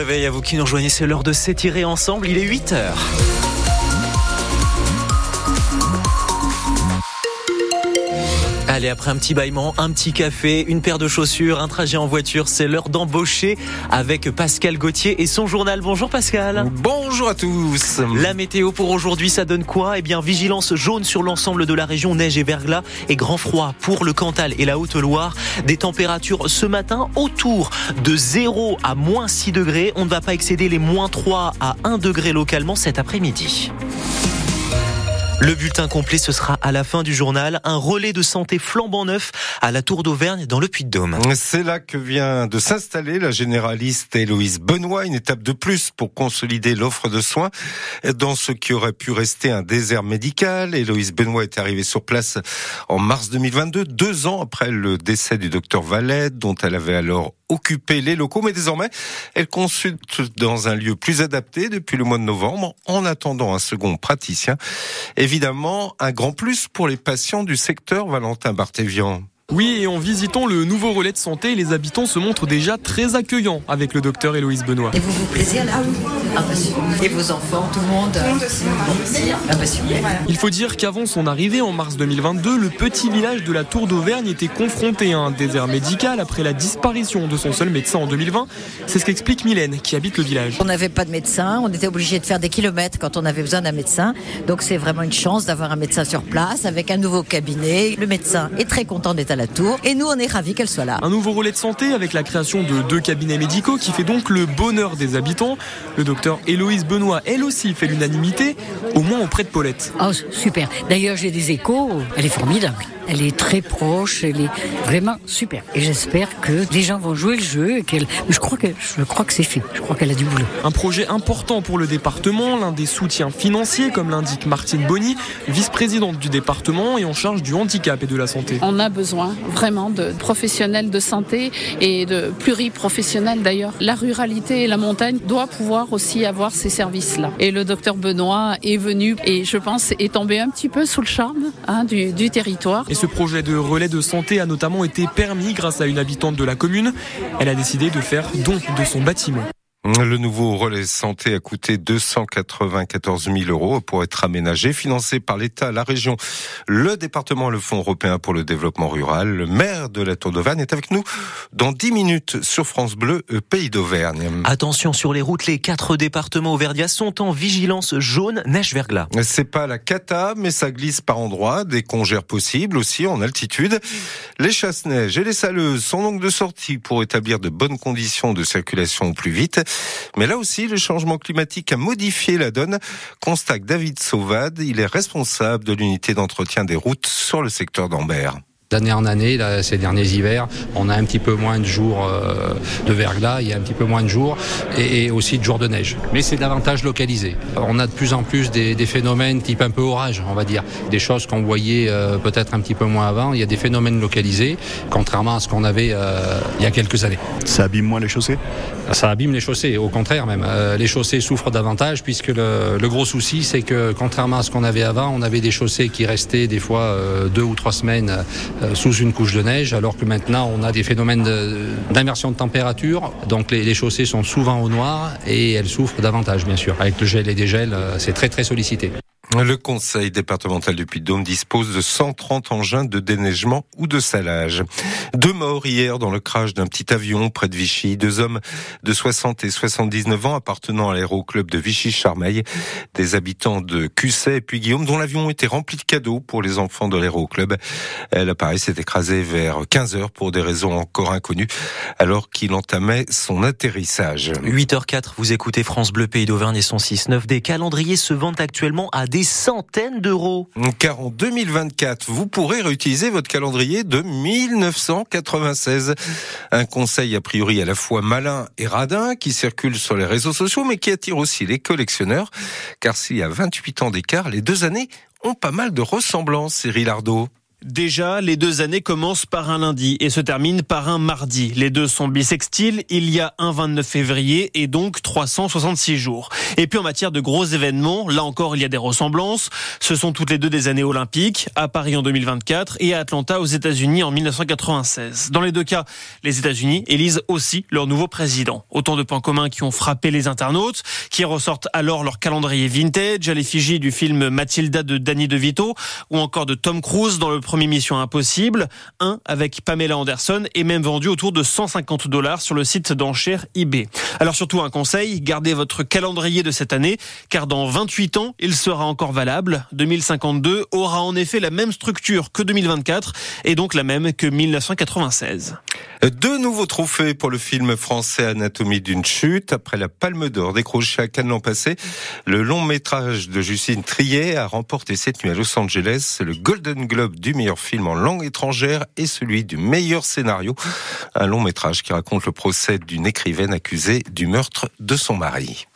Réveil à vous qui nous rejoignez, c'est l'heure de s'étirer ensemble, il est 8 heures. Allez, après un petit bâillement, un petit café, une paire de chaussures, un trajet en voiture, c'est l'heure d'embaucher avec Pascal Gauthier et son journal. Bonjour Pascal. Bonjour à tous. La météo pour aujourd'hui, ça donne quoi? Eh bien, vigilance jaune sur l'ensemble de la région, neige et verglas et grand froid pour le Cantal et la Haute-Loire. Des températures ce matin autour de 0 à moins 6 degrés. On ne va pas excéder les moins 3 à 1 degré localement cet après-midi. Le bulletin complet, ce sera à la fin du journal. Un relais de santé flambant neuf à la Tour d'Auvergne dans le Puy-de-Dôme. C'est là que vient de s'installer la généraliste Héloïse Benoît, une étape de plus pour consolider l'offre de soins dans ce qui aurait pu rester un désert médical. Héloïse Benoît est arrivée sur place en mars 2022, deux ans après le décès du docteur Valette, dont elle avait alors occupé les locaux, mais désormais, elle consulte dans un lieu plus adapté depuis le mois de novembre, en attendant un second praticien. Évidemment, un grand plus pour les patients du secteur Valentin Barthévian. Oui, et en visitant le nouveau relais de santé, les habitants se montrent déjà très accueillants avec le docteur Héloïse Benoît. Et vous vous plaisez là Ah bah. Et vos enfants, tout le monde? Ah bah super. Il faut dire qu'avant son arrivée en mars 2022, le petit village de la Tour d'Auvergne était confronté à un désert médical après la disparition de son seul médecin en 2020. C'est ce qu'explique Mylène, qui habite le village. On n'avait pas de médecin, on était obligé de faire des kilomètres quand on avait besoin d'un médecin. Donc c'est vraiment une chance d'avoir un médecin sur place avec un nouveau cabinet. Le médecin est très content d'être à la tour et nous on est ravis qu'elle soit là. Un nouveau relais de santé avec la création de deux cabinets médicaux qui fait donc le bonheur des habitants. Le docteur Héloïse Benoît, elle aussi, fait l'unanimité, au moins auprès de Paulette. Oh, super. D'ailleurs, j'ai des échos. Elle est formidable. Elle est très proche. Elle est vraiment super. Et j'espère que les gens vont jouer le jeu et qu'elle. Je crois que je crois que c'est fait. Je crois qu'elle a du boulot. Un projet important pour le département, l'un des soutiens financiers, comme l'indique Martine Bonny, vice-présidente du département et en charge du handicap et de la santé. On a besoin vraiment de professionnels de santé et de pluriprofessionnels d'ailleurs. La ruralité et la montagne doivent pouvoir aussi avoir ces services-là. Et le docteur Benoît est venu et je pense est tombé un petit peu sous le charme hein, du, du territoire. Et ce projet de relais de santé a notamment été permis grâce à une habitante de la commune. Elle a décidé de faire don de son bâtiment. Le nouveau relais santé a coûté 294 000 euros pour être aménagé, financé par l'État, la région, le département, le Fonds européen pour le développement rural. Le maire de la Tour d'Auvergne est avec nous dans 10 minutes sur France Bleu, Pays d'Auvergne. Attention sur les routes, les quatre départements auvergnats sont en vigilance jaune neige-verglas. C'est pas la cata, mais ça glisse par endroits, des congères possibles aussi en altitude. Les chasse-neige et les saleuses sont donc de sortie pour établir de bonnes conditions de circulation au plus vite. Mais là aussi, le changement climatique a modifié la donne, constate David Sauvade. Il est responsable de l'unité d'entretien des routes sur le secteur d'Ambert. D'année en année, là, ces derniers hivers, on a un petit peu moins de jours euh, de verglas, il y a un petit peu moins de jours, et, et aussi de jours de neige. Mais c'est davantage localisé. On a de plus en plus des, des phénomènes type un peu orage, on va dire. Des choses qu'on voyait euh, peut-être un petit peu moins avant. Il y a des phénomènes localisés, contrairement à ce qu'on avait euh, il y a quelques années. Ça abîme moins les chaussées? Ça abîme les chaussées, au contraire même. Euh, les chaussées souffrent davantage, puisque le, le gros souci, c'est que contrairement à ce qu'on avait avant, on avait des chaussées qui restaient des fois euh, deux ou trois semaines sous une couche de neige, alors que maintenant on a des phénomènes d'inversion de, de, température. Donc les, les, chaussées sont souvent au noir et elles souffrent davantage, bien sûr. Avec le gel et des gels, c'est très très sollicité. Le conseil départemental du Puy-de-Dôme dispose de 130 engins de déneigement ou de salage. Deux morts hier dans le crash d'un petit avion près de Vichy. Deux hommes de 60 et 79 ans appartenant à l'aéroclub de Vichy-Charmeil. Des habitants de Cusset et puis Guillaume dont l'avion était rempli de cadeaux pour les enfants de l'aéroclub. L'appareil s'est écrasé vers 15 heures pour des raisons encore inconnues alors qu'il entamait son atterrissage. 8h04, vous écoutez France Bleu Pays d'Auvergne et son 6-9. Des calendriers se vendent actuellement à des centaines d'euros. Car en 2024, vous pourrez réutiliser votre calendrier de 1996. Un conseil a priori à la fois malin et radin qui circule sur les réseaux sociaux mais qui attire aussi les collectionneurs. Car s'il y a 28 ans d'écart, les deux années ont pas mal de ressemblances, Cyril Ardo. Déjà, les deux années commencent par un lundi et se terminent par un mardi. Les deux sont bisextiles, il y a un 29 février et donc 366 jours. Et puis en matière de gros événements, là encore il y a des ressemblances. Ce sont toutes les deux des années olympiques, à Paris en 2024 et à Atlanta aux États-Unis en 1996. Dans les deux cas, les États-Unis élisent aussi leur nouveau président. Autant de points communs qui ont frappé les internautes, qui ressortent alors leur calendrier vintage à l'effigie du film Mathilda de Danny DeVito ou encore de Tom Cruise dans le premier Mission Impossible. Un avec Pamela Anderson est même vendu autour de 150 dollars sur le site d'enchères eBay. Alors surtout un conseil, gardez votre calendrier de cette année, car dans 28 ans, il sera encore valable. 2052 aura en effet la même structure que 2024 et donc la même que 1996. Deux nouveaux trophées pour le film français Anatomie d'une chute. Après la Palme d'Or décrochée à Cannes l'an passé, le long métrage de Justine Trier a remporté cette nuit à Los Angeles le Golden Globe du meilleur film en langue étrangère et celui du meilleur scénario. Un long métrage qui raconte le procès d'une écrivaine accusée du meurtre de son mari.